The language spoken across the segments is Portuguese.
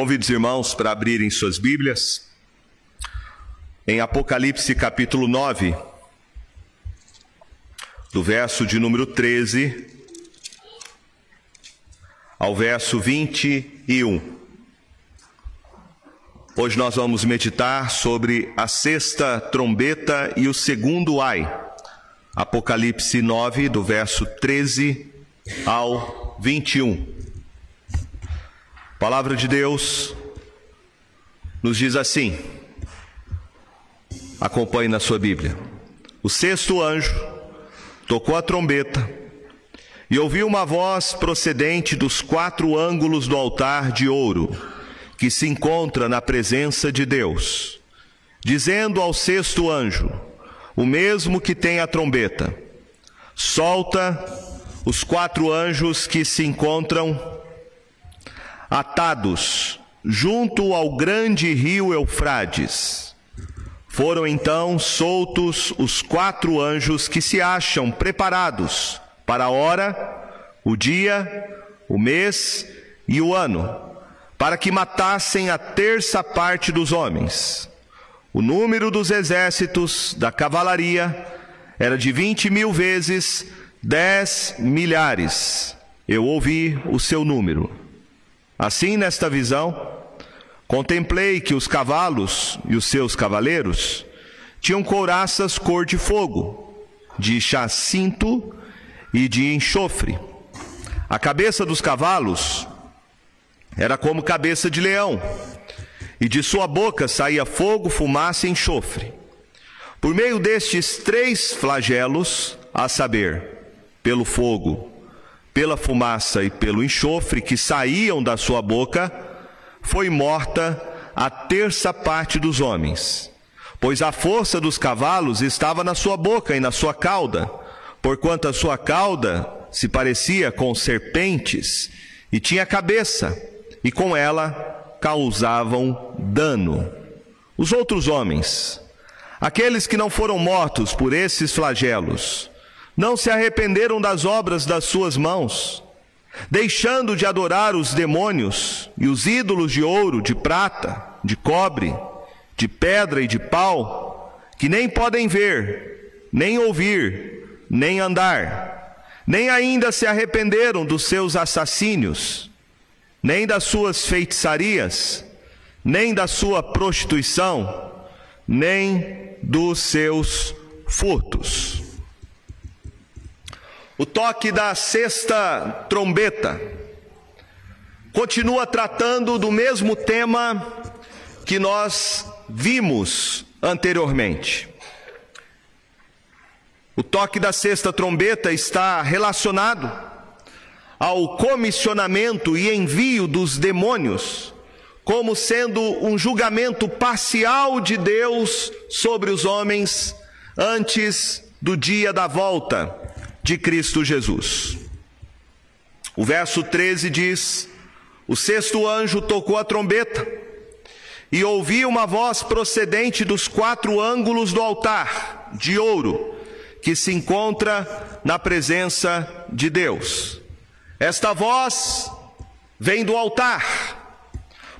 Convido os irmãos para abrirem suas Bíblias em Apocalipse capítulo 9, do verso de número 13 ao verso 21. Hoje nós vamos meditar sobre a sexta trombeta e o segundo ai. Apocalipse 9, do verso 13 ao 21. Palavra de Deus nos diz assim: acompanhe na sua Bíblia. O sexto anjo tocou a trombeta e ouviu uma voz procedente dos quatro ângulos do altar de ouro, que se encontra na presença de Deus, dizendo ao sexto anjo, o mesmo que tem a trombeta: solta os quatro anjos que se encontram atados junto ao grande rio Eufrades. Foram então soltos os quatro anjos que se acham preparados para a hora, o dia, o mês e o ano, para que matassem a terça parte dos homens. O número dos exércitos da cavalaria era de vinte mil vezes dez milhares. Eu ouvi o seu número. Assim, nesta visão, contemplei que os cavalos e os seus cavaleiros tinham couraças cor de fogo, de chacinto e de enxofre. A cabeça dos cavalos era como cabeça de leão, e de sua boca saía fogo, fumaça e enxofre. Por meio destes três flagelos, a saber, pelo fogo, pela fumaça e pelo enxofre que saíam da sua boca, foi morta a terça parte dos homens. Pois a força dos cavalos estava na sua boca e na sua cauda, porquanto a sua cauda se parecia com serpentes e tinha cabeça, e com ela causavam dano. Os outros homens, aqueles que não foram mortos por esses flagelos, não se arrependeram das obras das suas mãos, deixando de adorar os demônios e os ídolos de ouro, de prata, de cobre, de pedra e de pau, que nem podem ver, nem ouvir, nem andar, nem ainda se arrependeram dos seus assassínios, nem das suas feitiçarias, nem da sua prostituição, nem dos seus furtos o toque da sexta trombeta continua tratando do mesmo tema que nós vimos anteriormente. O toque da sexta trombeta está relacionado ao comissionamento e envio dos demônios, como sendo um julgamento parcial de Deus sobre os homens antes do dia da volta de Cristo Jesus. O verso 13 diz: O sexto anjo tocou a trombeta, e ouvi uma voz procedente dos quatro ângulos do altar, de ouro, que se encontra na presença de Deus. Esta voz vem do altar,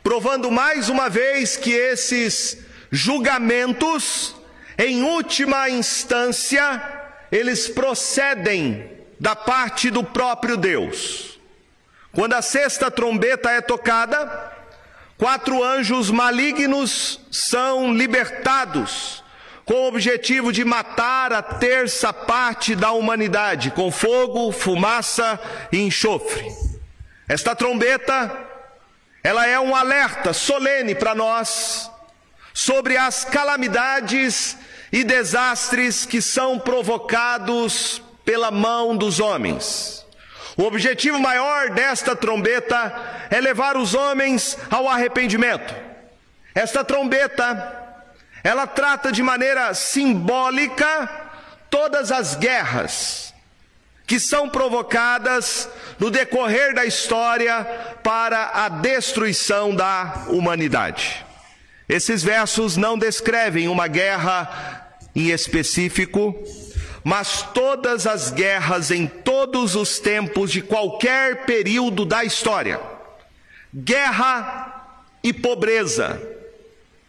provando mais uma vez que esses julgamentos, em última instância, eles procedem da parte do próprio Deus. Quando a sexta trombeta é tocada, quatro anjos malignos são libertados, com o objetivo de matar a terça parte da humanidade, com fogo, fumaça e enxofre. Esta trombeta, ela é um alerta solene para nós sobre as calamidades e desastres que são provocados pela mão dos homens. O objetivo maior desta trombeta é levar os homens ao arrependimento. Esta trombeta, ela trata de maneira simbólica todas as guerras que são provocadas no decorrer da história para a destruição da humanidade. Esses versos não descrevem uma guerra em específico, mas todas as guerras em todos os tempos de qualquer período da história. Guerra e pobreza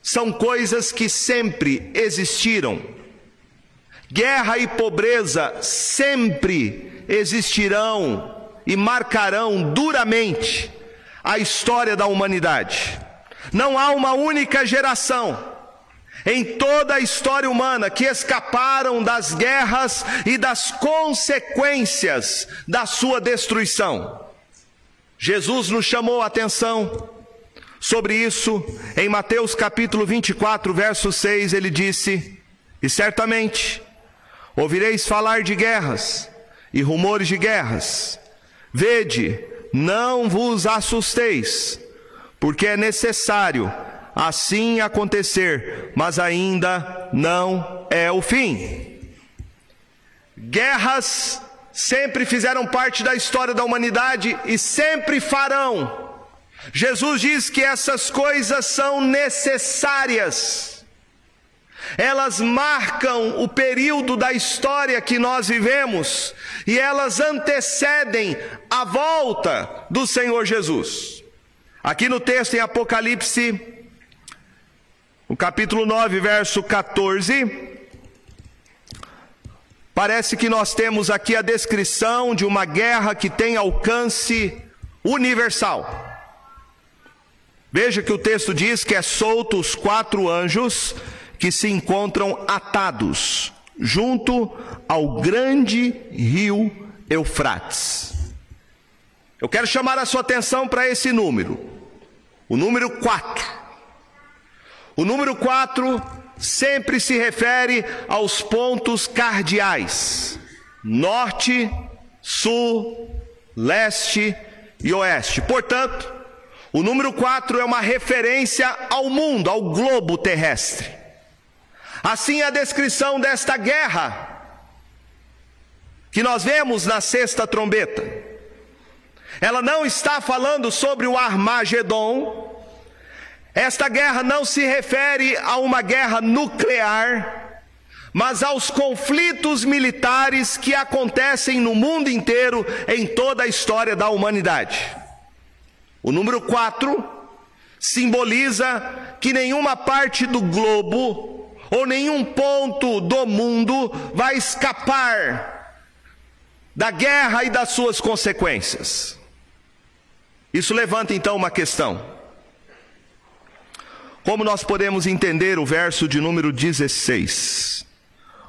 são coisas que sempre existiram. Guerra e pobreza sempre existirão e marcarão duramente a história da humanidade. Não há uma única geração em toda a história humana que escaparam das guerras e das consequências da sua destruição. Jesus nos chamou a atenção sobre isso em Mateus capítulo 24, verso 6, ele disse: E certamente ouvireis falar de guerras e rumores de guerras. Vede, não vos assusteis, porque é necessário assim acontecer, mas ainda não é o fim. Guerras sempre fizeram parte da história da humanidade e sempre farão. Jesus diz que essas coisas são necessárias. Elas marcam o período da história que nós vivemos e elas antecedem a volta do Senhor Jesus. Aqui no texto em Apocalipse o capítulo 9, verso 14. Parece que nós temos aqui a descrição de uma guerra que tem alcance universal. Veja que o texto diz que é soltos quatro anjos que se encontram atados junto ao grande rio Eufrates. Eu quero chamar a sua atenção para esse número, o número 4. O número 4 sempre se refere aos pontos cardeais: norte, sul, leste e oeste. Portanto, o número 4 é uma referência ao mundo, ao globo terrestre. Assim, a descrição desta guerra que nós vemos na sexta trombeta, ela não está falando sobre o Armagedon, esta guerra não se refere a uma guerra nuclear, mas aos conflitos militares que acontecem no mundo inteiro em toda a história da humanidade. O número 4 simboliza que nenhuma parte do globo ou nenhum ponto do mundo vai escapar da guerra e das suas consequências. Isso levanta então uma questão. Como nós podemos entender o verso de número 16?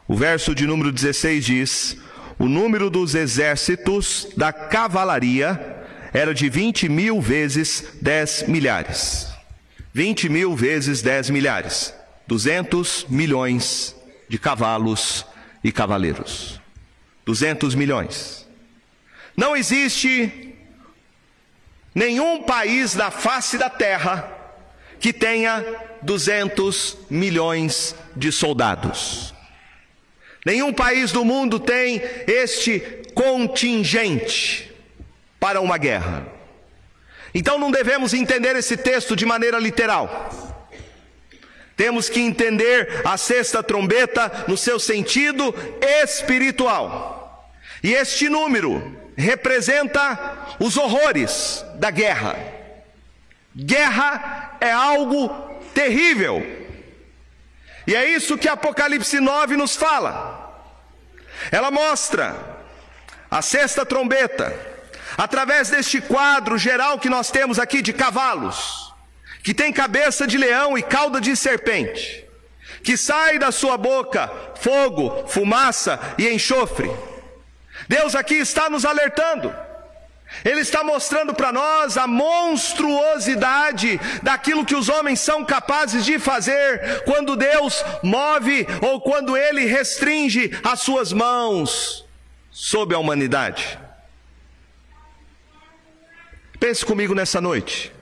O verso de número 16 diz: O número dos exércitos da cavalaria era de 20 mil vezes 10 milhares. 20 mil vezes 10 milhares. 200 milhões de cavalos e cavaleiros. 200 milhões. Não existe nenhum país na face da terra que tenha 200 milhões de soldados. Nenhum país do mundo tem este contingente para uma guerra. Então não devemos entender esse texto de maneira literal. Temos que entender a sexta trombeta no seu sentido espiritual. E este número representa os horrores da guerra. Guerra é algo terrível. E é isso que Apocalipse 9 nos fala. Ela mostra a sexta trombeta, através deste quadro geral que nós temos aqui de cavalos, que tem cabeça de leão e cauda de serpente, que sai da sua boca fogo, fumaça e enxofre. Deus aqui está nos alertando ele está mostrando para nós a monstruosidade daquilo que os homens são capazes de fazer quando Deus move ou quando Ele restringe as suas mãos sobre a humanidade. Pense comigo nessa noite.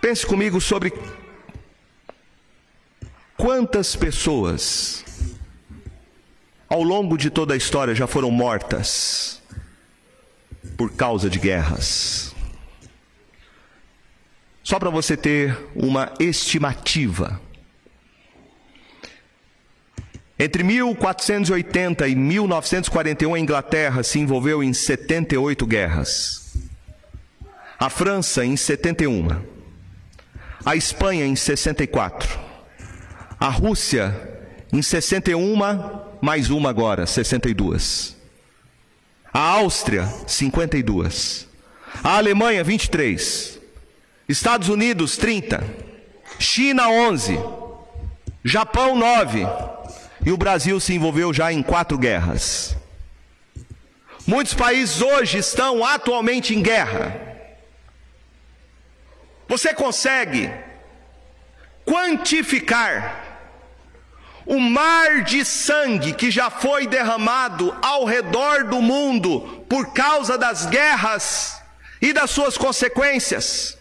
Pense comigo sobre quantas pessoas ao longo de toda a história já foram mortas por causa de guerras. Só para você ter uma estimativa. Entre 1480 e 1941, a Inglaterra se envolveu em 78 guerras. a França em 71, a Espanha em 64, a Rússia em 61, mais uma agora, 62. A Áustria, 52. A Alemanha, 23. Estados Unidos, 30. China, 11. Japão, 9. E o Brasil se envolveu já em quatro guerras. Muitos países hoje estão atualmente em guerra. Você consegue quantificar o mar de sangue que já foi derramado ao redor do mundo por causa das guerras e das suas consequências,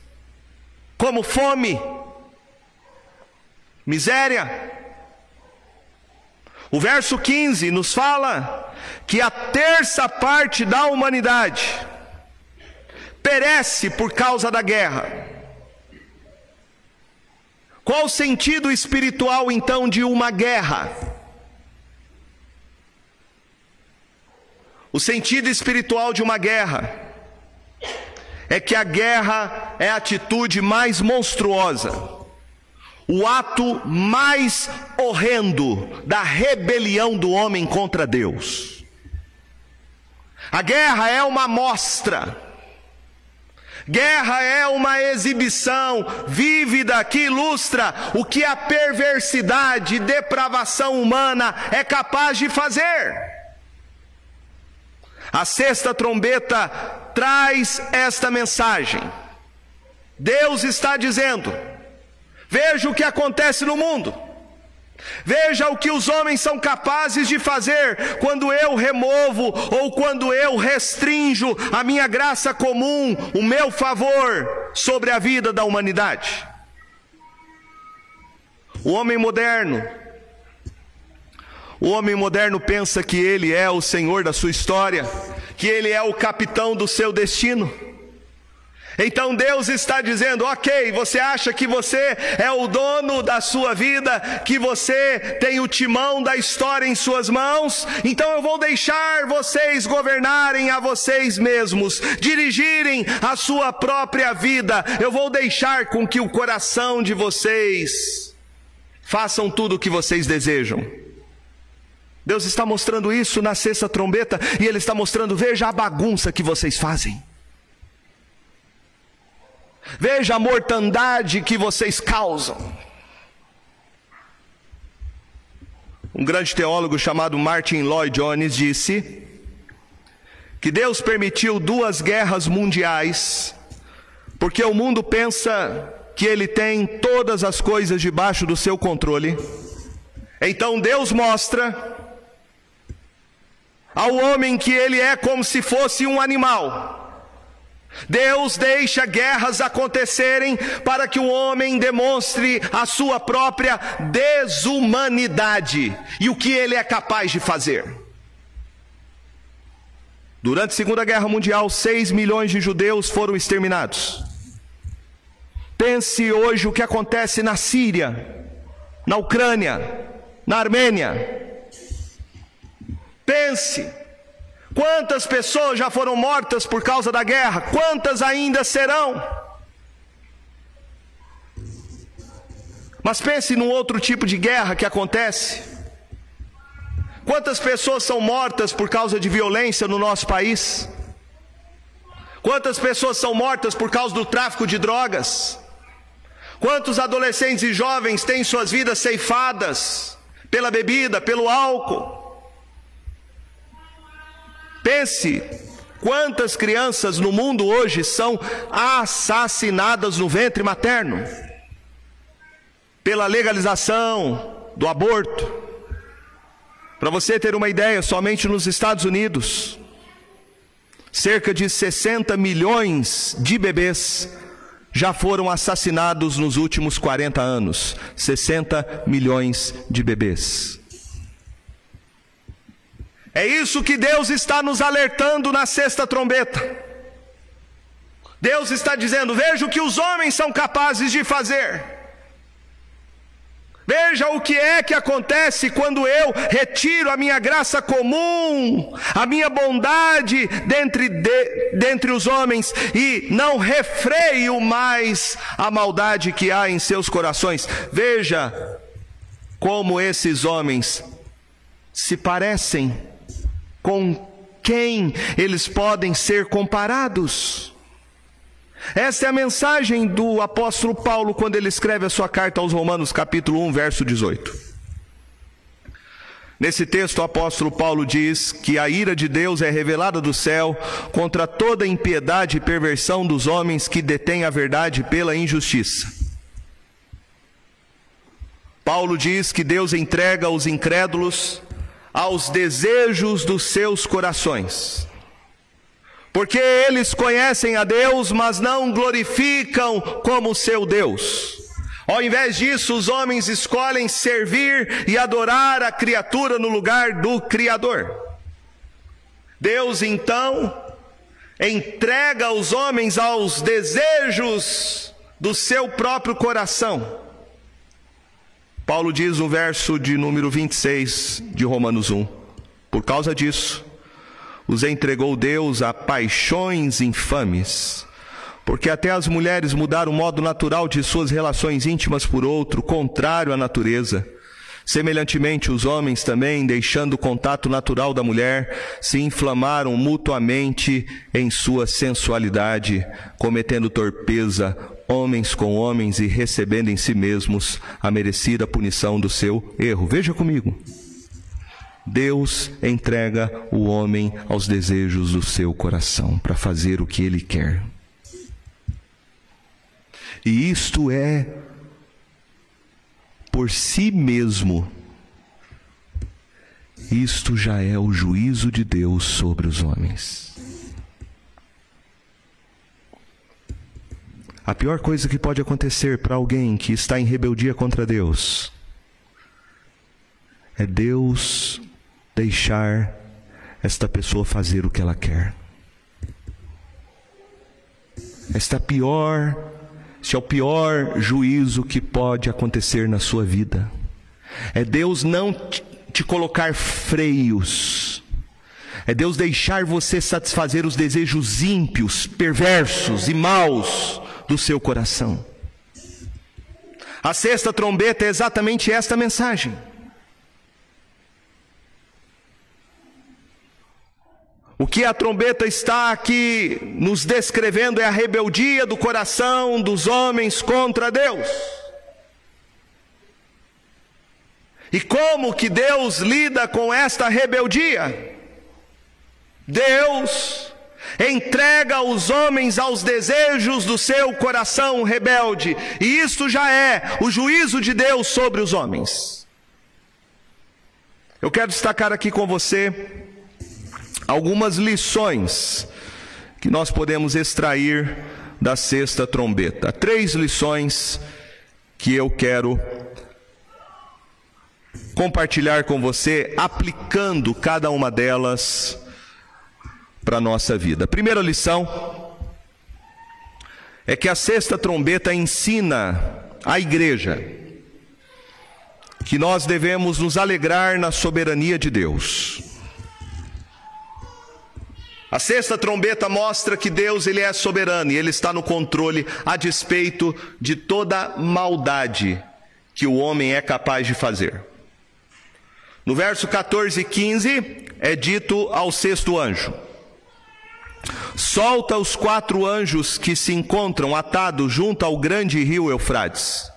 como fome, miséria. O verso 15 nos fala que a terça parte da humanidade perece por causa da guerra. Qual o sentido espiritual então de uma guerra? O sentido espiritual de uma guerra é que a guerra é a atitude mais monstruosa, o ato mais horrendo da rebelião do homem contra Deus. A guerra é uma mostra Guerra é uma exibição vívida que ilustra o que a perversidade e depravação humana é capaz de fazer. A sexta trombeta traz esta mensagem. Deus está dizendo: veja o que acontece no mundo. Veja o que os homens são capazes de fazer quando eu removo ou quando eu restringo a minha graça comum, o meu favor sobre a vida da humanidade. O homem moderno, o homem moderno pensa que ele é o senhor da sua história, que ele é o capitão do seu destino. Então Deus está dizendo: ok, você acha que você é o dono da sua vida, que você tem o timão da história em suas mãos, então eu vou deixar vocês governarem a vocês mesmos, dirigirem a sua própria vida, eu vou deixar com que o coração de vocês façam tudo o que vocês desejam. Deus está mostrando isso na sexta trombeta e Ele está mostrando: veja a bagunça que vocês fazem. Veja a mortandade que vocês causam. Um grande teólogo chamado Martin Lloyd Jones disse que Deus permitiu duas guerras mundiais porque o mundo pensa que ele tem todas as coisas debaixo do seu controle. Então Deus mostra ao homem que ele é como se fosse um animal Deus deixa guerras acontecerem para que o homem demonstre a sua própria desumanidade e o que ele é capaz de fazer. Durante a Segunda Guerra Mundial, 6 milhões de judeus foram exterminados. Pense hoje o que acontece na Síria, na Ucrânia, na Armênia. Pense Quantas pessoas já foram mortas por causa da guerra? Quantas ainda serão? Mas pense num outro tipo de guerra que acontece. Quantas pessoas são mortas por causa de violência no nosso país? Quantas pessoas são mortas por causa do tráfico de drogas? Quantos adolescentes e jovens têm suas vidas ceifadas pela bebida, pelo álcool? Pense quantas crianças no mundo hoje são assassinadas no ventre materno pela legalização do aborto. Para você ter uma ideia, somente nos Estados Unidos, cerca de 60 milhões de bebês já foram assassinados nos últimos 40 anos. 60 milhões de bebês. É isso que Deus está nos alertando na sexta trombeta. Deus está dizendo: veja o que os homens são capazes de fazer. Veja o que é que acontece quando eu retiro a minha graça comum, a minha bondade dentre, de, dentre os homens e não refreio mais a maldade que há em seus corações. Veja como esses homens se parecem com quem eles podem ser comparados. Essa é a mensagem do apóstolo Paulo quando ele escreve a sua carta aos Romanos, capítulo 1, verso 18. Nesse texto, o apóstolo Paulo diz que a ira de Deus é revelada do céu contra toda impiedade e perversão dos homens que detêm a verdade pela injustiça. Paulo diz que Deus entrega os incrédulos aos desejos dos seus corações porque eles conhecem a Deus, mas não glorificam como seu Deus. Ao invés disso, os homens escolhem servir e adorar a criatura no lugar do Criador. Deus então entrega os homens aos desejos do seu próprio coração. Paulo diz no verso de número 26 de Romanos 1: Por causa disso, os entregou Deus a paixões infames, porque até as mulheres mudaram o modo natural de suas relações íntimas por outro, contrário à natureza. Semelhantemente, os homens também, deixando o contato natural da mulher, se inflamaram mutuamente em sua sensualidade, cometendo torpeza, homens com homens e recebendo em si mesmos a merecida punição do seu erro. Veja comigo. Deus entrega o homem aos desejos do seu coração para fazer o que ele quer. E isto é, por si mesmo, isto já é o juízo de Deus sobre os homens. A pior coisa que pode acontecer para alguém que está em rebeldia contra Deus é Deus deixar esta pessoa fazer o que ela quer. Esta é pior, este é o pior juízo que pode acontecer na sua vida. É Deus não te colocar freios. É Deus deixar você satisfazer os desejos ímpios, perversos e maus do seu coração. A sexta trombeta é exatamente esta mensagem. O que a trombeta está aqui nos descrevendo é a rebeldia do coração dos homens contra Deus. E como que Deus lida com esta rebeldia? Deus entrega os homens aos desejos do seu coração rebelde, e isso já é o juízo de Deus sobre os homens. Eu quero destacar aqui com você algumas lições que nós podemos extrair da sexta trombeta. Três lições que eu quero compartilhar com você, aplicando cada uma delas para a nossa vida. Primeira lição é que a sexta trombeta ensina a igreja que nós devemos nos alegrar na soberania de Deus. A sexta trombeta mostra que Deus ele é soberano e ele está no controle a despeito de toda maldade que o homem é capaz de fazer. No verso 14 e 15 é dito ao sexto anjo: Solta os quatro anjos que se encontram atados junto ao grande rio Eufrates.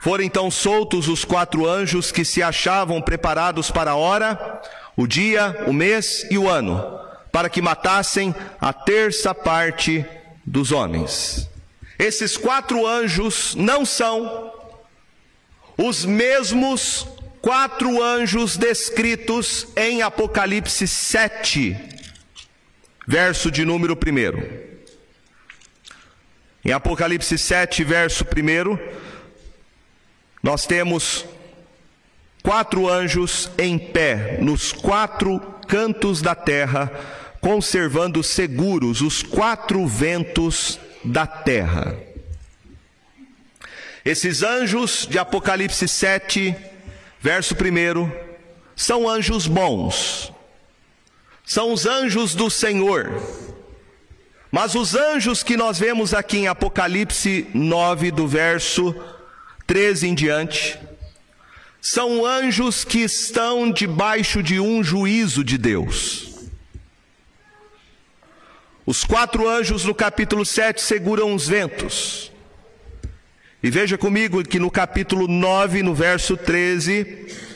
Foram então soltos os quatro anjos que se achavam preparados para a hora, o dia, o mês e o ano para que matassem a terça parte dos homens. Esses quatro anjos não são os mesmos quatro anjos descritos em Apocalipse 7, verso de número 1. Em Apocalipse 7, verso 1, nós temos quatro anjos em pé nos quatro cantos da terra, conservando seguros os quatro ventos da terra. Esses anjos de Apocalipse 7, verso 1, são anjos bons, são os anjos do Senhor. Mas os anjos que nós vemos aqui em Apocalipse 9, do verso 13 em diante, são anjos que estão debaixo de um juízo de Deus. Os quatro anjos no capítulo 7 seguram os ventos. E veja comigo que no capítulo 9, no verso 13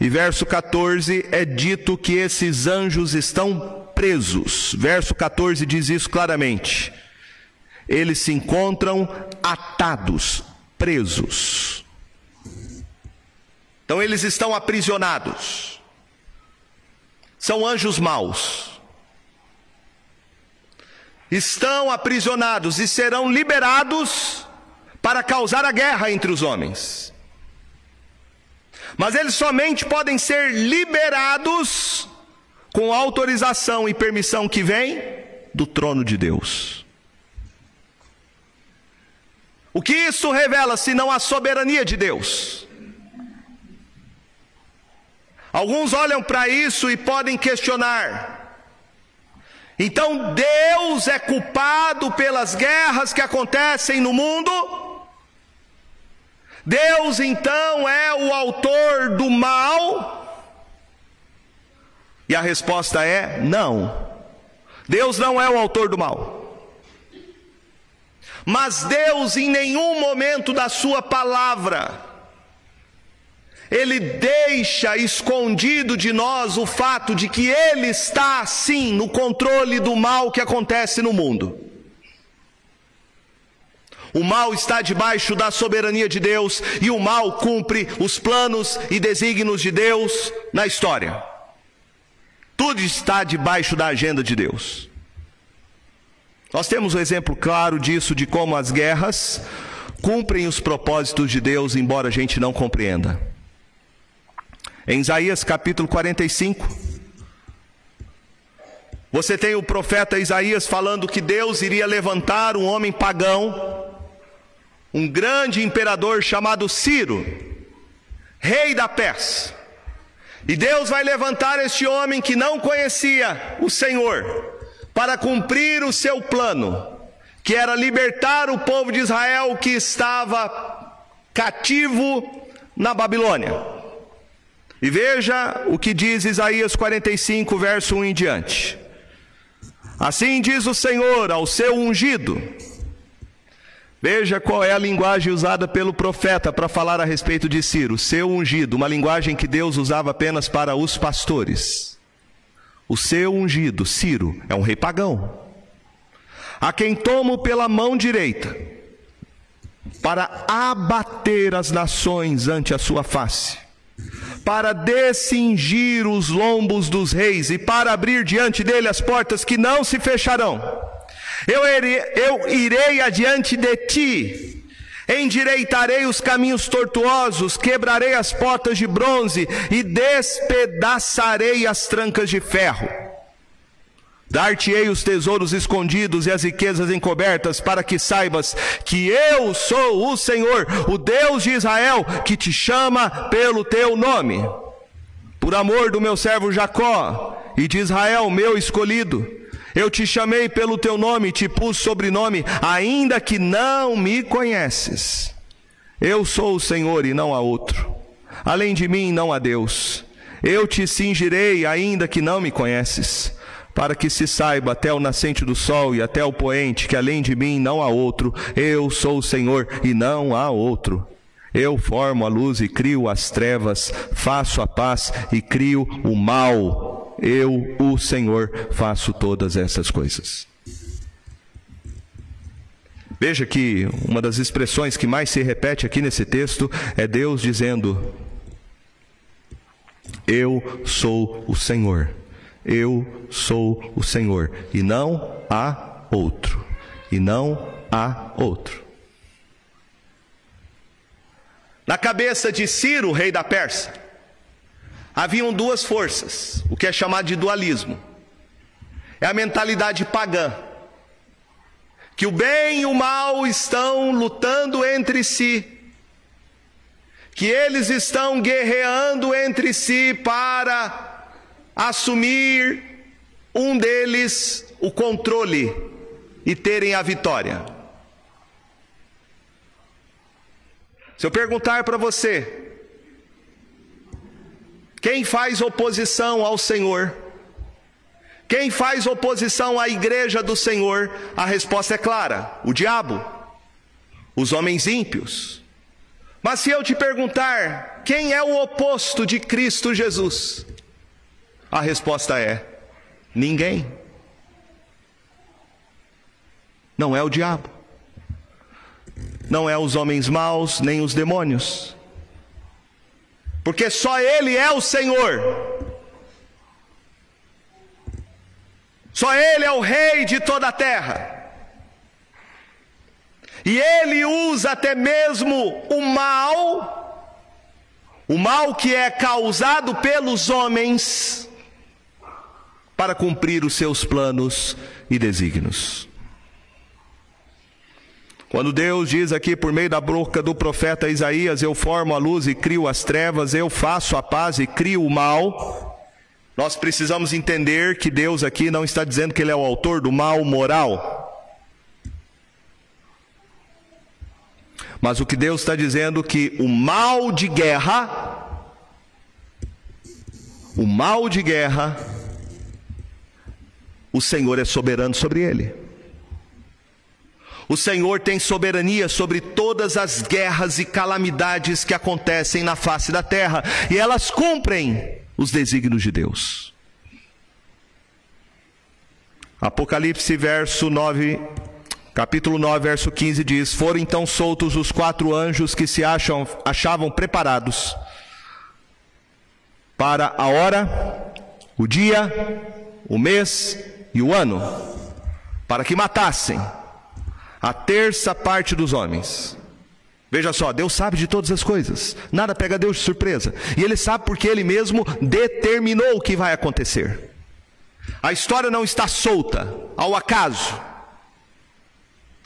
e verso 14, é dito que esses anjos estão presos. Verso 14 diz isso claramente. Eles se encontram atados, presos. Então eles estão aprisionados. São anjos maus estão aprisionados e serão liberados para causar a guerra entre os homens. Mas eles somente podem ser liberados com autorização e permissão que vem do trono de Deus. O que isso revela senão a soberania de Deus? Alguns olham para isso e podem questionar: então Deus é culpado pelas guerras que acontecem no mundo? Deus então é o autor do mal? E a resposta é não. Deus não é o autor do mal. Mas Deus em nenhum momento da sua palavra ele deixa escondido de nós o fato de que ele está sim no controle do mal que acontece no mundo. O mal está debaixo da soberania de Deus e o mal cumpre os planos e desígnios de Deus na história. Tudo está debaixo da agenda de Deus. Nós temos um exemplo claro disso, de como as guerras cumprem os propósitos de Deus, embora a gente não compreenda. Em Isaías capítulo 45, você tem o profeta Isaías falando que Deus iria levantar um homem pagão, um grande imperador chamado Ciro, rei da Pérsia. E Deus vai levantar este homem que não conhecia o Senhor, para cumprir o seu plano, que era libertar o povo de Israel que estava cativo na Babilônia. E veja o que diz Isaías 45, verso 1 em diante. Assim diz o Senhor ao seu ungido. Veja qual é a linguagem usada pelo profeta para falar a respeito de Ciro, seu ungido, uma linguagem que Deus usava apenas para os pastores. O seu ungido, Ciro, é um rei pagão, a quem tomo pela mão direita, para abater as nações ante a sua face para descingir os lombos dos reis e para abrir diante dele as portas que não se fecharão. Eu irei, eu irei adiante de ti, endireitarei os caminhos tortuosos, quebrarei as portas de bronze e despedaçarei as trancas de ferro. Dar-te-ei os tesouros escondidos e as riquezas encobertas, para que saibas que eu sou o Senhor, o Deus de Israel, que te chama pelo teu nome. Por amor do meu servo Jacó e de Israel, meu escolhido, eu te chamei pelo teu nome, te pus sobrenome, ainda que não me conheces. Eu sou o Senhor e não há outro. Além de mim não há Deus. Eu te cingirei, ainda que não me conheces para que se saiba até o nascente do sol e até o poente que além de mim não há outro, eu sou o Senhor e não há outro. Eu formo a luz e crio as trevas, faço a paz e crio o mal. Eu, o Senhor, faço todas essas coisas. Veja que uma das expressões que mais se repete aqui nesse texto é Deus dizendo: Eu sou o Senhor. Eu sou o Senhor, e não há outro. E não há outro. Na cabeça de Ciro, rei da Pérsia, haviam duas forças, o que é chamado de dualismo. É a mentalidade pagã, que o bem e o mal estão lutando entre si que eles estão guerreando entre si para assumir um deles o controle e terem a vitória. Se eu perguntar para você, quem faz oposição ao Senhor? Quem faz oposição à igreja do Senhor? A resposta é clara: o diabo, os homens ímpios. Mas se eu te perguntar, quem é o oposto de Cristo Jesus? A resposta é: ninguém. Não é o diabo, não é os homens maus, nem os demônios, porque só Ele é o Senhor. Só Ele é o Rei de toda a terra. E ele usa até mesmo o mal, o mal que é causado pelos homens, para cumprir os seus planos e desígnios. Quando Deus diz aqui por meio da boca do profeta Isaías: Eu formo a luz e crio as trevas, eu faço a paz e crio o mal. Nós precisamos entender que Deus aqui não está dizendo que Ele é o autor do mal moral. Mas o que Deus está dizendo que o mal de guerra, o mal de guerra, o Senhor é soberano sobre ele. O Senhor tem soberania sobre todas as guerras e calamidades que acontecem na face da terra, e elas cumprem os desígnios de Deus. Apocalipse, verso 9 Capítulo 9, verso 15 diz: Foram então soltos os quatro anjos que se acham, achavam preparados para a hora, o dia, o mês e o ano, para que matassem a terça parte dos homens. Veja só, Deus sabe de todas as coisas, nada pega Deus de surpresa, e Ele sabe porque Ele mesmo determinou o que vai acontecer. A história não está solta, ao acaso.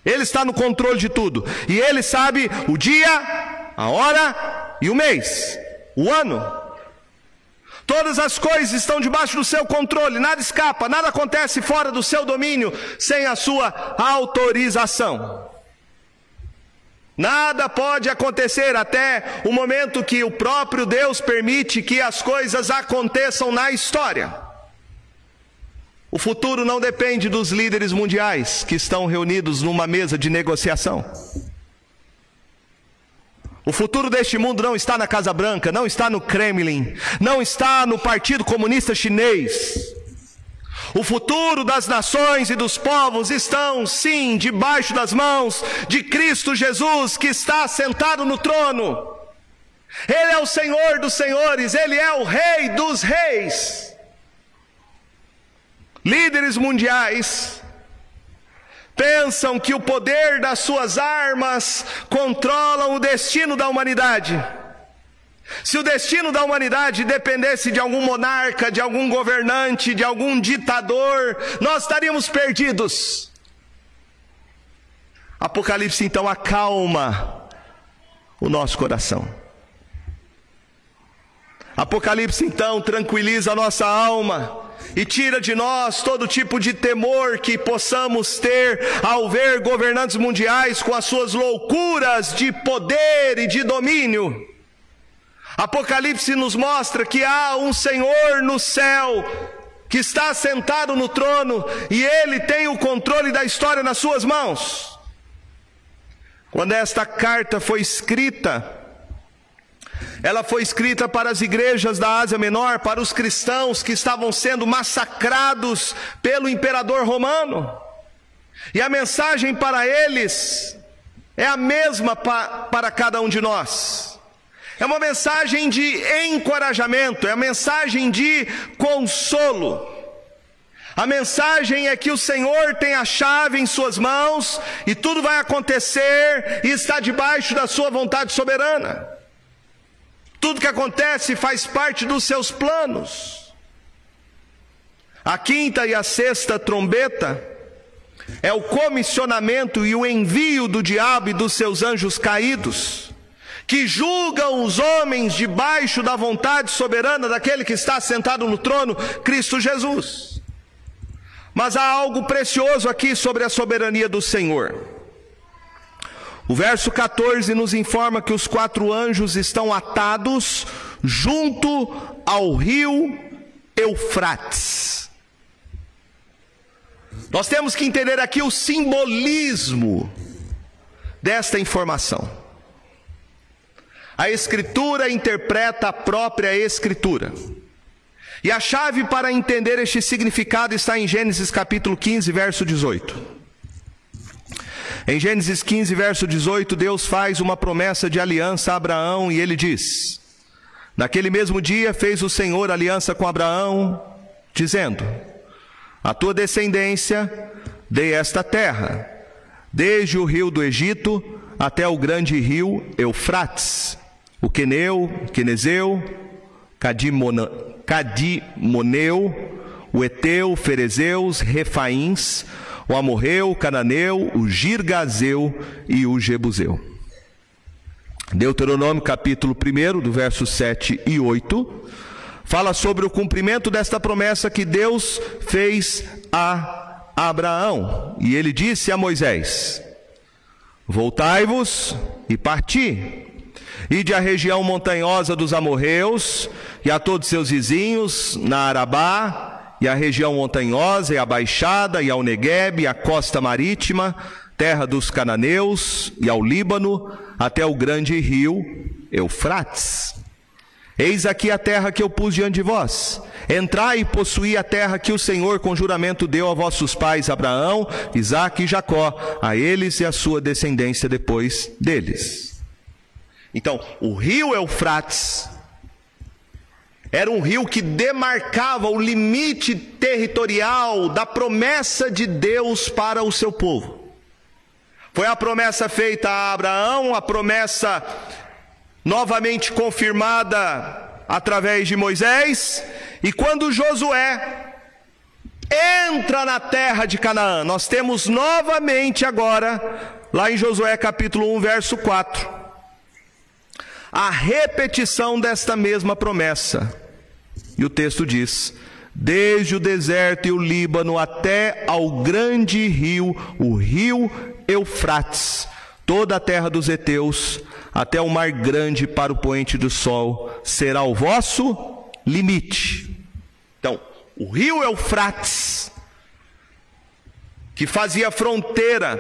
Ele está no controle de tudo. E ele sabe o dia, a hora e o mês, o ano. Todas as coisas estão debaixo do seu controle, nada escapa, nada acontece fora do seu domínio sem a sua autorização. Nada pode acontecer até o momento que o próprio Deus permite que as coisas aconteçam na história. O futuro não depende dos líderes mundiais que estão reunidos numa mesa de negociação. O futuro deste mundo não está na Casa Branca, não está no Kremlin, não está no Partido Comunista Chinês. O futuro das nações e dos povos estão, sim, debaixo das mãos de Cristo Jesus, que está sentado no trono. Ele é o Senhor dos senhores, ele é o Rei dos reis. Líderes mundiais pensam que o poder das suas armas controlam o destino da humanidade. Se o destino da humanidade dependesse de algum monarca, de algum governante, de algum ditador, nós estaríamos perdidos. Apocalipse então acalma o nosso coração. Apocalipse então tranquiliza a nossa alma e tira de nós todo tipo de temor que possamos ter ao ver governantes mundiais com as suas loucuras de poder e de domínio. Apocalipse nos mostra que há um Senhor no céu que está sentado no trono e ele tem o controle da história nas suas mãos. Quando esta carta foi escrita, ela foi escrita para as igrejas da Ásia Menor, para os cristãos que estavam sendo massacrados pelo imperador romano. E a mensagem para eles é a mesma pa, para cada um de nós. É uma mensagem de encorajamento, é uma mensagem de consolo. A mensagem é que o Senhor tem a chave em Suas mãos e tudo vai acontecer e está debaixo da Sua vontade soberana. Tudo que acontece faz parte dos seus planos. A quinta e a sexta trombeta é o comissionamento e o envio do diabo e dos seus anjos caídos, que julgam os homens debaixo da vontade soberana daquele que está sentado no trono, Cristo Jesus. Mas há algo precioso aqui sobre a soberania do Senhor. O verso 14 nos informa que os quatro anjos estão atados junto ao rio Eufrates. Nós temos que entender aqui o simbolismo desta informação. A Escritura interpreta a própria Escritura. E a chave para entender este significado está em Gênesis capítulo 15, verso 18. Em Gênesis 15, verso 18, Deus faz uma promessa de aliança a Abraão e ele diz: Naquele mesmo dia fez o Senhor aliança com Abraão, dizendo: A tua descendência dei esta terra, desde o rio do Egito até o grande rio Eufrates, o Queneu, Quenezeu, Cadimona, Cadimoneu, o Eteu, Ferezeus, Refaíns, o Amorreu, o Cananeu, o Girgazeu e o Jebuseu. Deuteronômio capítulo 1, do verso 7 e 8, fala sobre o cumprimento desta promessa que Deus fez a Abraão. E ele disse a Moisés: Voltai-vos e parti, Ide à região montanhosa dos amorreus e a todos seus vizinhos, na Arabá, e a região montanhosa, e a Baixada, e ao Negueb, e a costa marítima, terra dos cananeus, e ao Líbano, até o grande rio Eufrates. Eis aqui a terra que eu pus diante de vós. Entrai e possuí a terra que o Senhor com juramento deu a vossos pais Abraão, Isaque e Jacó, a eles e a sua descendência depois deles. Então, o rio Eufrates era um rio que demarcava o limite territorial da promessa de Deus para o seu povo. Foi a promessa feita a Abraão, a promessa novamente confirmada através de Moisés, e quando Josué entra na terra de Canaã, nós temos novamente agora, lá em Josué capítulo 1, verso 4, a repetição desta mesma promessa. E o texto diz: desde o deserto e o Líbano até ao grande rio, o rio Eufrates, toda a terra dos heteus, até o mar grande para o poente do sol, será o vosso limite. Então, o rio Eufrates, que fazia fronteira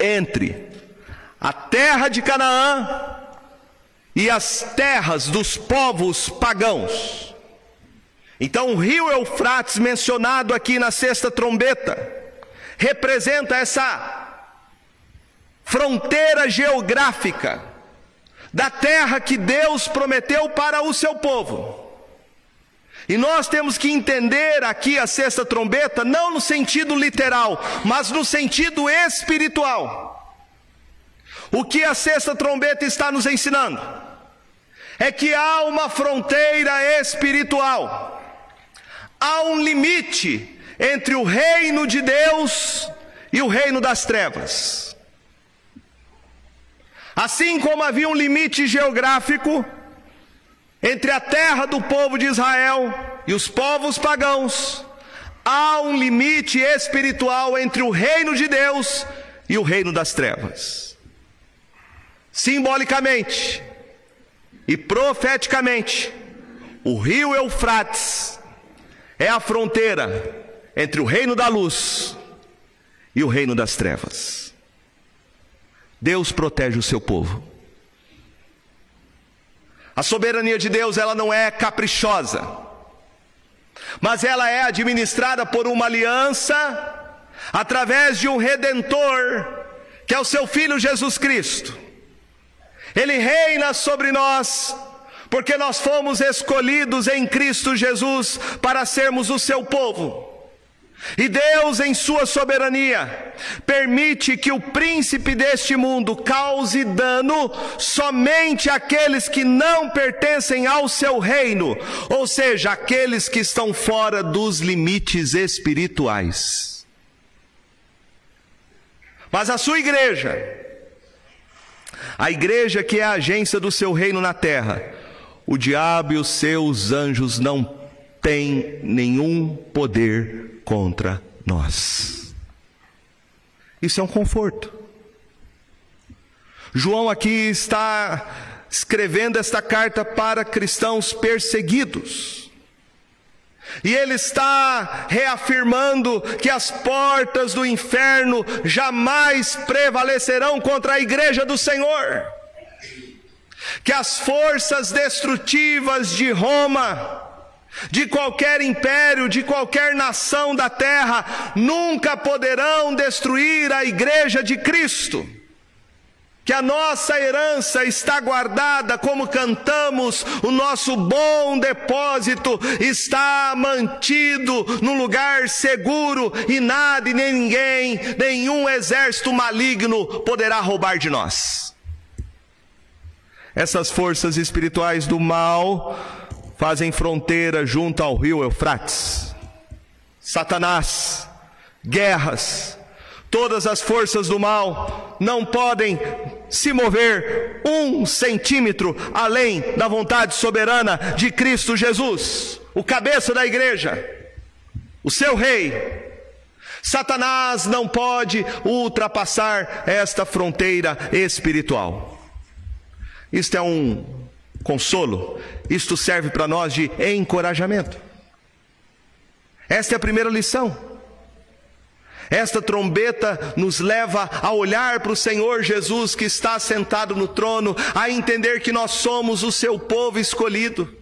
entre a terra de Canaã e as terras dos povos pagãos. Então, o rio Eufrates, mencionado aqui na sexta trombeta, representa essa fronteira geográfica da terra que Deus prometeu para o seu povo. E nós temos que entender aqui a sexta trombeta, não no sentido literal, mas no sentido espiritual. O que a sexta trombeta está nos ensinando? É que há uma fronteira espiritual, há um limite entre o reino de Deus e o reino das trevas. Assim como havia um limite geográfico entre a terra do povo de Israel e os povos pagãos, há um limite espiritual entre o reino de Deus e o reino das trevas. Simbolicamente, e profeticamente, o rio Eufrates é a fronteira entre o reino da luz e o reino das trevas. Deus protege o seu povo. A soberania de Deus, ela não é caprichosa, mas ela é administrada por uma aliança através de um redentor, que é o seu filho Jesus Cristo. Ele reina sobre nós, porque nós fomos escolhidos em Cristo Jesus para sermos o seu povo. E Deus, em Sua soberania, permite que o príncipe deste mundo cause dano somente àqueles que não pertencem ao seu reino, ou seja, aqueles que estão fora dos limites espirituais. Mas a sua igreja, a igreja que é a agência do seu reino na terra, o diabo e os seus anjos não têm nenhum poder contra nós. Isso é um conforto. João aqui está escrevendo esta carta para cristãos perseguidos. E ele está reafirmando que as portas do inferno jamais prevalecerão contra a igreja do Senhor. Que as forças destrutivas de Roma, de qualquer império, de qualquer nação da terra, nunca poderão destruir a igreja de Cristo que a nossa herança está guardada, como cantamos, o nosso bom depósito está mantido num lugar seguro e nada e nem ninguém, nenhum exército maligno poderá roubar de nós. Essas forças espirituais do mal fazem fronteira junto ao rio Eufrates. Satanás, guerras, todas as forças do mal não podem se mover um centímetro além da vontade soberana de Cristo Jesus, o cabeça da igreja, o seu rei. Satanás não pode ultrapassar esta fronteira espiritual. Isto é um consolo, isto serve para nós de encorajamento. Esta é a primeira lição. Esta trombeta nos leva a olhar para o Senhor Jesus que está sentado no trono, a entender que nós somos o seu povo escolhido.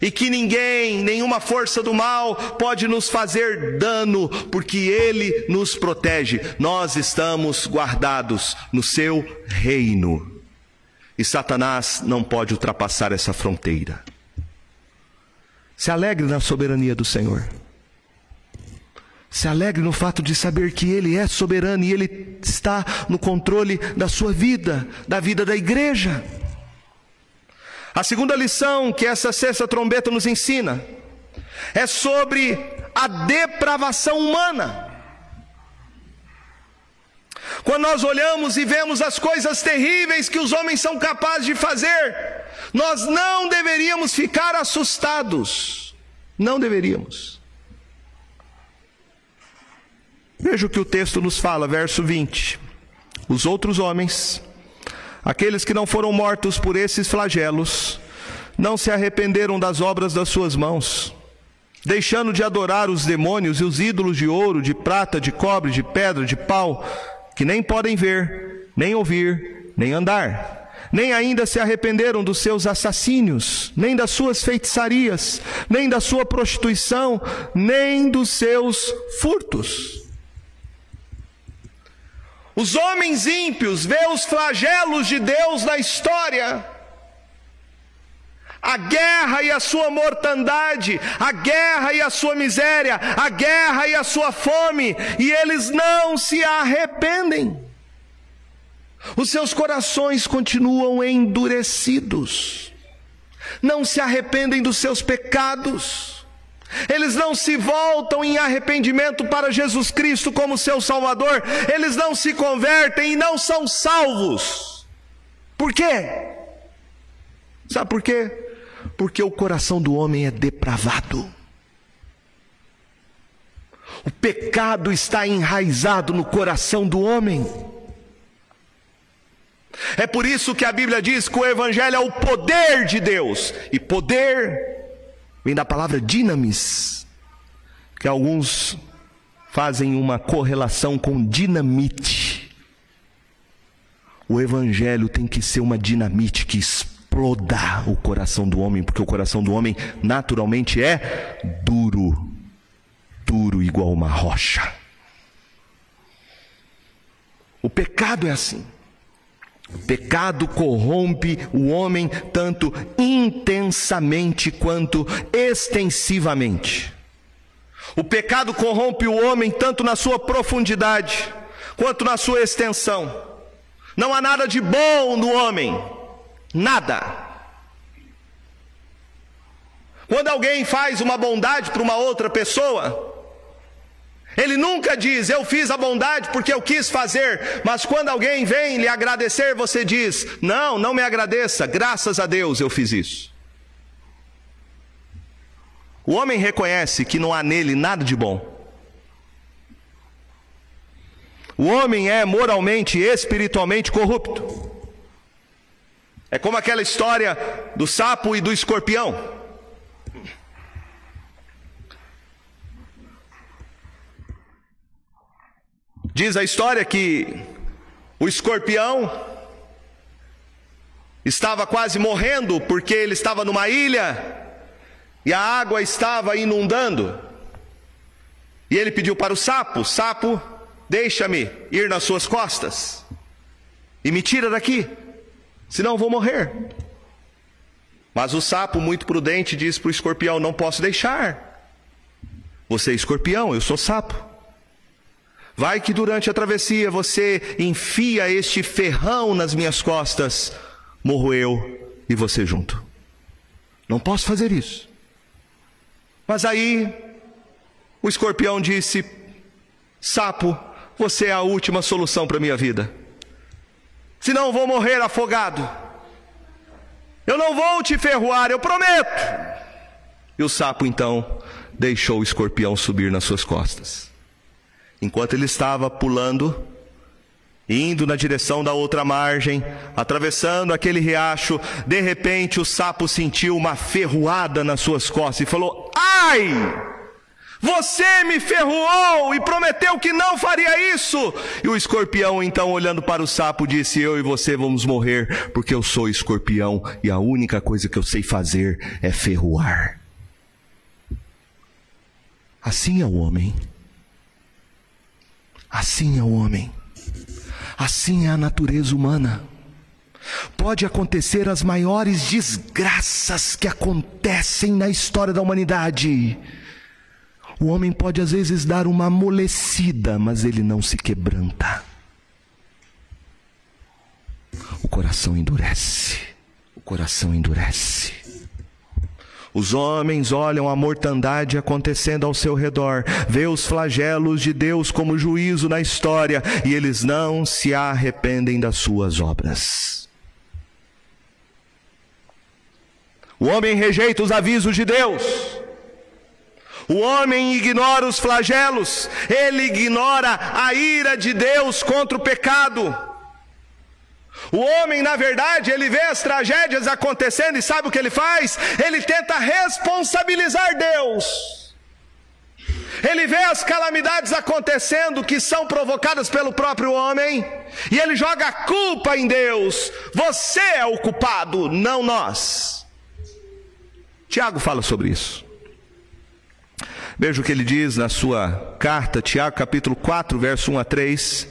E que ninguém, nenhuma força do mal pode nos fazer dano, porque Ele nos protege. Nós estamos guardados no seu reino. E Satanás não pode ultrapassar essa fronteira. Se alegre na soberania do Senhor. Se alegre no fato de saber que Ele é soberano e Ele está no controle da sua vida, da vida da igreja. A segunda lição que essa sexta trombeta nos ensina é sobre a depravação humana. Quando nós olhamos e vemos as coisas terríveis que os homens são capazes de fazer, nós não deveríamos ficar assustados. Não deveríamos. Veja o que o texto nos fala, verso 20. Os outros homens, aqueles que não foram mortos por esses flagelos, não se arrependeram das obras das suas mãos, deixando de adorar os demônios e os ídolos de ouro, de prata, de cobre, de pedra, de pau, que nem podem ver, nem ouvir, nem andar nem ainda se arrependeram dos seus assassínios, nem das suas feitiçarias, nem da sua prostituição, nem dos seus furtos. Os homens ímpios vê os flagelos de Deus na história. A guerra e a sua mortandade, a guerra e a sua miséria, a guerra e a sua fome, e eles não se arrependem. Os seus corações continuam endurecidos, não se arrependem dos seus pecados. Eles não se voltam em arrependimento para Jesus Cristo como seu Salvador, eles não se convertem e não são salvos. Por quê? Sabe por quê? Porque o coração do homem é depravado. O pecado está enraizado no coração do homem. É por isso que a Bíblia diz que o Evangelho é o poder de Deus, e poder Vem da palavra dinamis, que alguns fazem uma correlação com dinamite. O evangelho tem que ser uma dinamite que exploda o coração do homem, porque o coração do homem naturalmente é duro, duro igual uma rocha. O pecado é assim. Pecado corrompe o homem tanto intensamente quanto extensivamente. O pecado corrompe o homem tanto na sua profundidade quanto na sua extensão. Não há nada de bom no homem, nada. Quando alguém faz uma bondade para uma outra pessoa, Ele nunca diz, eu fiz a bondade porque eu quis fazer, mas quando alguém vem lhe agradecer, você diz, não, não me agradeça, graças a Deus eu fiz isso. O homem reconhece que não há nele nada de bom. O homem é moralmente e espiritualmente corrupto. É como aquela história do sapo e do escorpião. Diz a história que o escorpião estava quase morrendo porque ele estava numa ilha e a água estava inundando. E ele pediu para o sapo: Sapo, deixa-me ir nas suas costas e me tira daqui, senão vou morrer. Mas o sapo, muito prudente, diz para o escorpião: Não posso deixar. Você é escorpião, eu sou sapo. Vai que durante a travessia você enfia este ferrão nas minhas costas, morro eu e você junto. Não posso fazer isso. Mas aí o escorpião disse: Sapo, você é a última solução para minha vida. Senão vou morrer afogado. Eu não vou te ferroar, eu prometo. E o sapo então deixou o escorpião subir nas suas costas. Enquanto ele estava pulando, indo na direção da outra margem, atravessando aquele riacho, de repente o sapo sentiu uma ferroada nas suas costas e falou: Ai! Você me ferroou e prometeu que não faria isso. E o escorpião, então, olhando para o sapo, disse: Eu e você vamos morrer, porque eu sou escorpião e a única coisa que eu sei fazer é ferroar. Assim é o homem. Assim é o homem. Assim é a natureza humana. Pode acontecer as maiores desgraças que acontecem na história da humanidade. O homem pode às vezes dar uma amolecida, mas ele não se quebranta. O coração endurece. O coração endurece. Os homens olham a mortandade acontecendo ao seu redor, vê os flagelos de Deus como juízo na história e eles não se arrependem das suas obras. O homem rejeita os avisos de Deus. O homem ignora os flagelos, ele ignora a ira de Deus contra o pecado. O homem, na verdade, ele vê as tragédias acontecendo e sabe o que ele faz? Ele tenta responsabilizar Deus. Ele vê as calamidades acontecendo que são provocadas pelo próprio homem e ele joga a culpa em Deus. Você é o culpado, não nós. Tiago fala sobre isso. Veja o que ele diz na sua carta, Tiago capítulo 4, verso 1 a 3.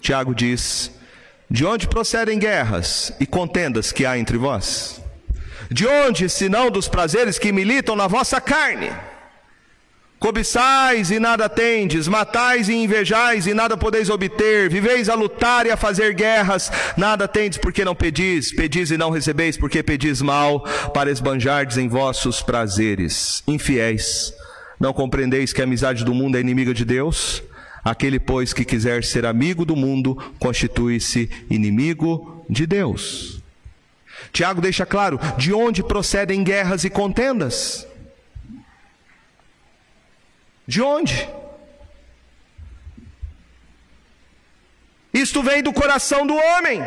Tiago diz: de onde procedem guerras e contendas que há entre vós? De onde, senão dos prazeres que militam na vossa carne? Cobiçais e nada tendes, matais e invejais e nada podeis obter, viveis a lutar e a fazer guerras, nada tendes porque não pedis, pedis e não recebeis porque pedis mal, para esbanjardes em vossos prazeres. Infiéis, não compreendeis que a amizade do mundo é inimiga de Deus? Aquele, pois, que quiser ser amigo do mundo, constitui-se inimigo de Deus. Tiago deixa claro de onde procedem guerras e contendas. De onde? Isto vem do coração do homem.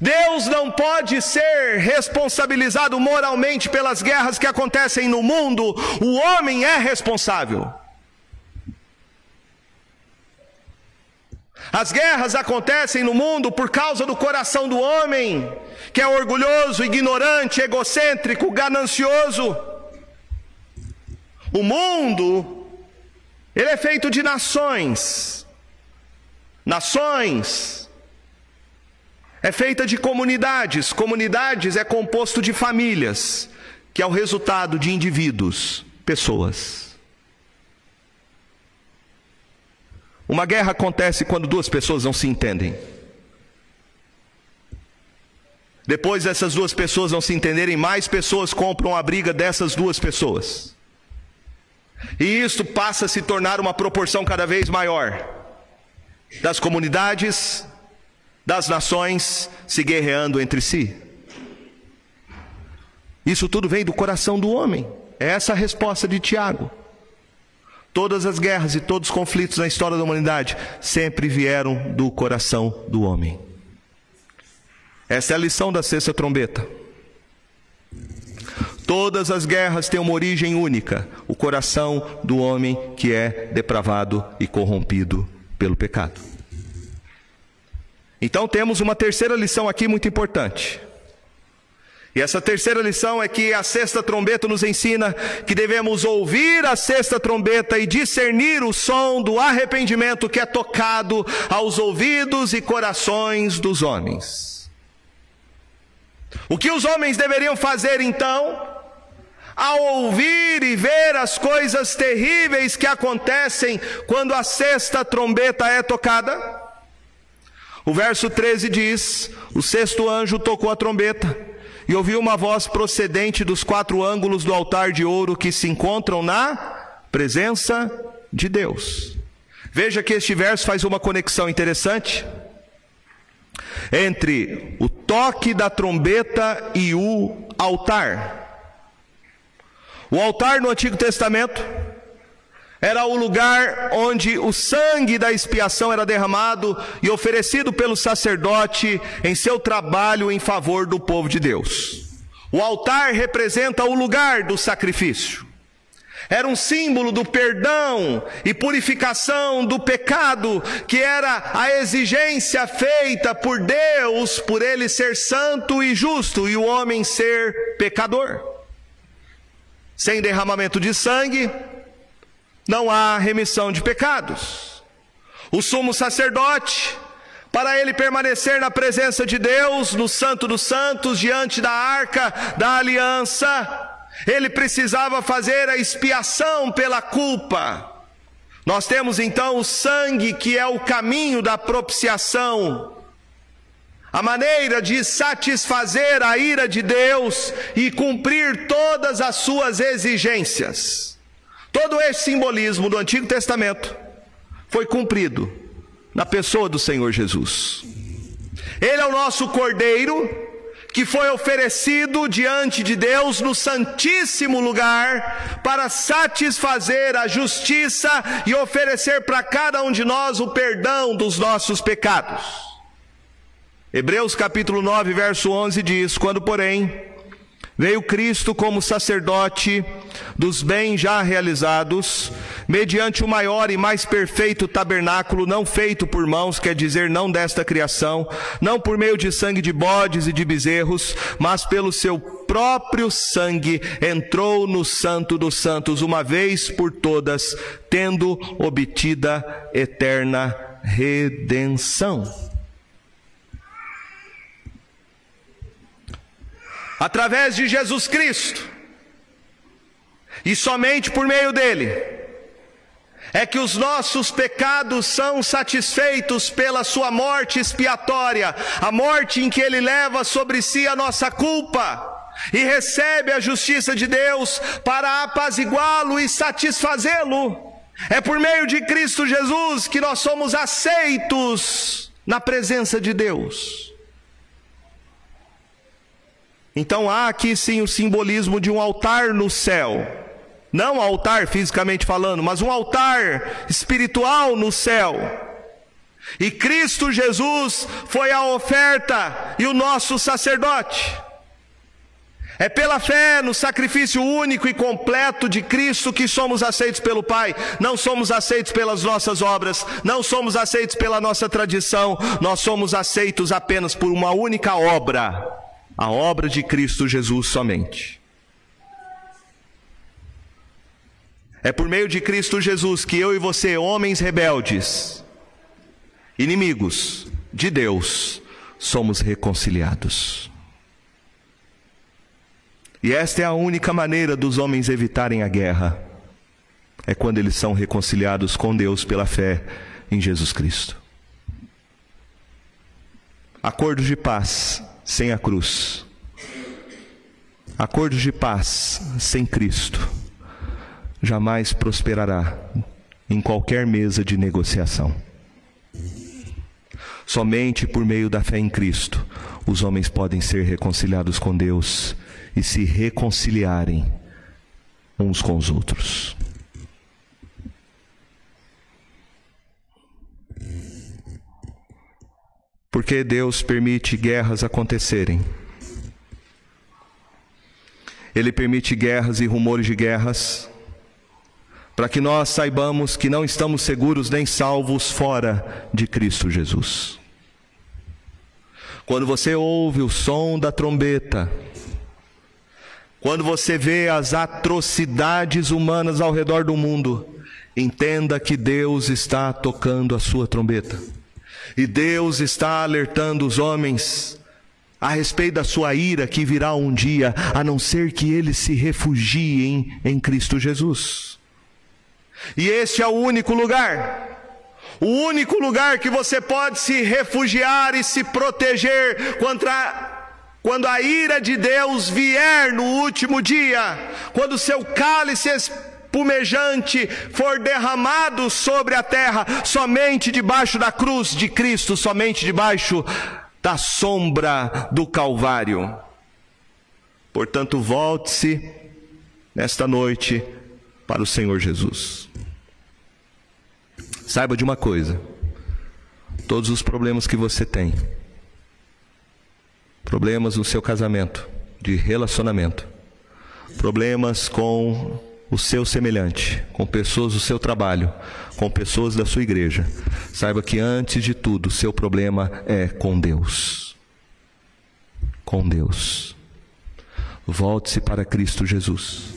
Deus não pode ser responsabilizado moralmente pelas guerras que acontecem no mundo, o homem é responsável. As guerras acontecem no mundo por causa do coração do homem, que é orgulhoso, ignorante, egocêntrico, ganancioso. O mundo, ele é feito de nações. Nações. É feita de comunidades. Comunidades é composto de famílias, que é o resultado de indivíduos, pessoas. Uma guerra acontece quando duas pessoas não se entendem. Depois dessas duas pessoas não se entenderem, mais pessoas compram a briga dessas duas pessoas. E isto passa a se tornar uma proporção cada vez maior das comunidades, das nações se guerreando entre si. Isso tudo vem do coração do homem. É essa a resposta de Tiago. Todas as guerras e todos os conflitos na história da humanidade sempre vieram do coração do homem. Essa é a lição da sexta trombeta. Todas as guerras têm uma origem única: o coração do homem que é depravado e corrompido pelo pecado. Então temos uma terceira lição aqui muito importante. E essa terceira lição é que a sexta trombeta nos ensina que devemos ouvir a sexta trombeta e discernir o som do arrependimento que é tocado aos ouvidos e corações dos homens. O que os homens deveriam fazer então? Ao ouvir e ver as coisas terríveis que acontecem quando a sexta trombeta é tocada? O verso 13 diz: O sexto anjo tocou a trombeta e ouviu uma voz procedente dos quatro ângulos do altar de ouro que se encontram na presença de Deus. Veja que este verso faz uma conexão interessante entre o toque da trombeta e o altar. O altar no Antigo Testamento era o lugar onde o sangue da expiação era derramado e oferecido pelo sacerdote em seu trabalho em favor do povo de Deus. O altar representa o lugar do sacrifício. Era um símbolo do perdão e purificação do pecado, que era a exigência feita por Deus, por ele ser santo e justo e o homem ser pecador. Sem derramamento de sangue, não há remissão de pecados. O sumo sacerdote, para ele permanecer na presença de Deus, no Santo dos Santos, diante da arca da aliança, ele precisava fazer a expiação pela culpa. Nós temos então o sangue que é o caminho da propiciação, a maneira de satisfazer a ira de Deus e cumprir todas as suas exigências. Todo esse simbolismo do Antigo Testamento foi cumprido na pessoa do Senhor Jesus. Ele é o nosso cordeiro que foi oferecido diante de Deus no santíssimo lugar para satisfazer a justiça e oferecer para cada um de nós o perdão dos nossos pecados. Hebreus capítulo 9, verso 11 diz: Quando, porém, Veio Cristo como sacerdote dos bens já realizados, mediante o maior e mais perfeito tabernáculo, não feito por mãos, quer dizer, não desta criação, não por meio de sangue de bodes e de bezerros, mas pelo seu próprio sangue, entrou no Santo dos Santos, uma vez por todas, tendo obtida eterna redenção. Através de Jesus Cristo, e somente por meio dele, é que os nossos pecados são satisfeitos pela sua morte expiatória, a morte em que ele leva sobre si a nossa culpa e recebe a justiça de Deus para apaziguá-lo e satisfazê-lo. É por meio de Cristo Jesus que nós somos aceitos na presença de Deus. Então há aqui sim o simbolismo de um altar no céu. Não altar fisicamente falando, mas um altar espiritual no céu. E Cristo Jesus foi a oferta e o nosso sacerdote. É pela fé no sacrifício único e completo de Cristo que somos aceitos pelo Pai. Não somos aceitos pelas nossas obras, não somos aceitos pela nossa tradição, nós somos aceitos apenas por uma única obra a obra de Cristo Jesus somente. É por meio de Cristo Jesus que eu e você, homens rebeldes, inimigos de Deus, somos reconciliados. E esta é a única maneira dos homens evitarem a guerra. É quando eles são reconciliados com Deus pela fé em Jesus Cristo. Acordos de paz sem a cruz. Acordos de paz sem Cristo jamais prosperará em qualquer mesa de negociação. Somente por meio da fé em Cristo os homens podem ser reconciliados com Deus e se reconciliarem uns com os outros. Porque Deus permite guerras acontecerem. Ele permite guerras e rumores de guerras para que nós saibamos que não estamos seguros nem salvos fora de Cristo Jesus. Quando você ouve o som da trombeta, quando você vê as atrocidades humanas ao redor do mundo, entenda que Deus está tocando a sua trombeta. E Deus está alertando os homens a respeito da sua ira que virá um dia, a não ser que eles se refugiem em Cristo Jesus. E este é o único lugar. O único lugar que você pode se refugiar e se proteger contra quando a ira de Deus vier no último dia, quando seu cálice espumejante for derramado sobre a terra, somente debaixo da cruz de Cristo, somente debaixo da sombra do Calvário. Portanto, volte-se nesta noite para o Senhor Jesus. Saiba de uma coisa: todos os problemas que você tem, problemas no seu casamento, de relacionamento, problemas com o seu semelhante, com pessoas do seu trabalho, com pessoas da sua igreja. Saiba que antes de tudo, seu problema é com Deus. Com Deus. Volte-se para Cristo Jesus.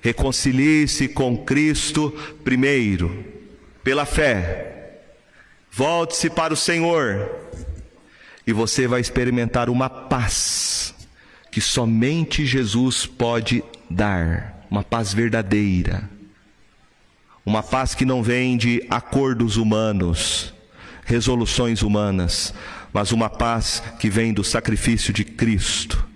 Reconcilie-se com Cristo primeiro, pela fé. Volte-se para o Senhor e você vai experimentar uma paz que somente Jesus pode dar, uma paz verdadeira. Uma paz que não vem de acordos humanos, resoluções humanas, mas uma paz que vem do sacrifício de Cristo,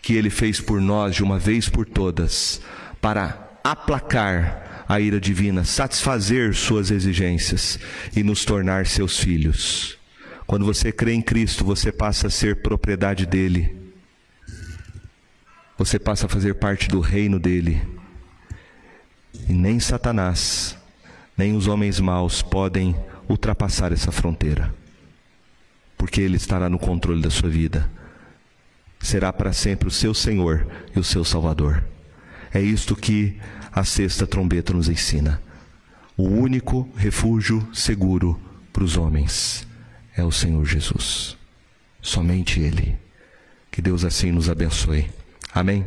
que ele fez por nós de uma vez por todas para aplacar a ira divina, satisfazer suas exigências e nos tornar seus filhos. Quando você crê em Cristo, você passa a ser propriedade dele. Você passa a fazer parte do reino dele. E nem Satanás, nem os homens maus podem ultrapassar essa fronteira. Porque ele estará no controle da sua vida. Será para sempre o seu Senhor e o seu Salvador. É isto que a sexta trombeta nos ensina. O único refúgio seguro para os homens é o Senhor Jesus. Somente Ele. Que Deus assim nos abençoe. Amém.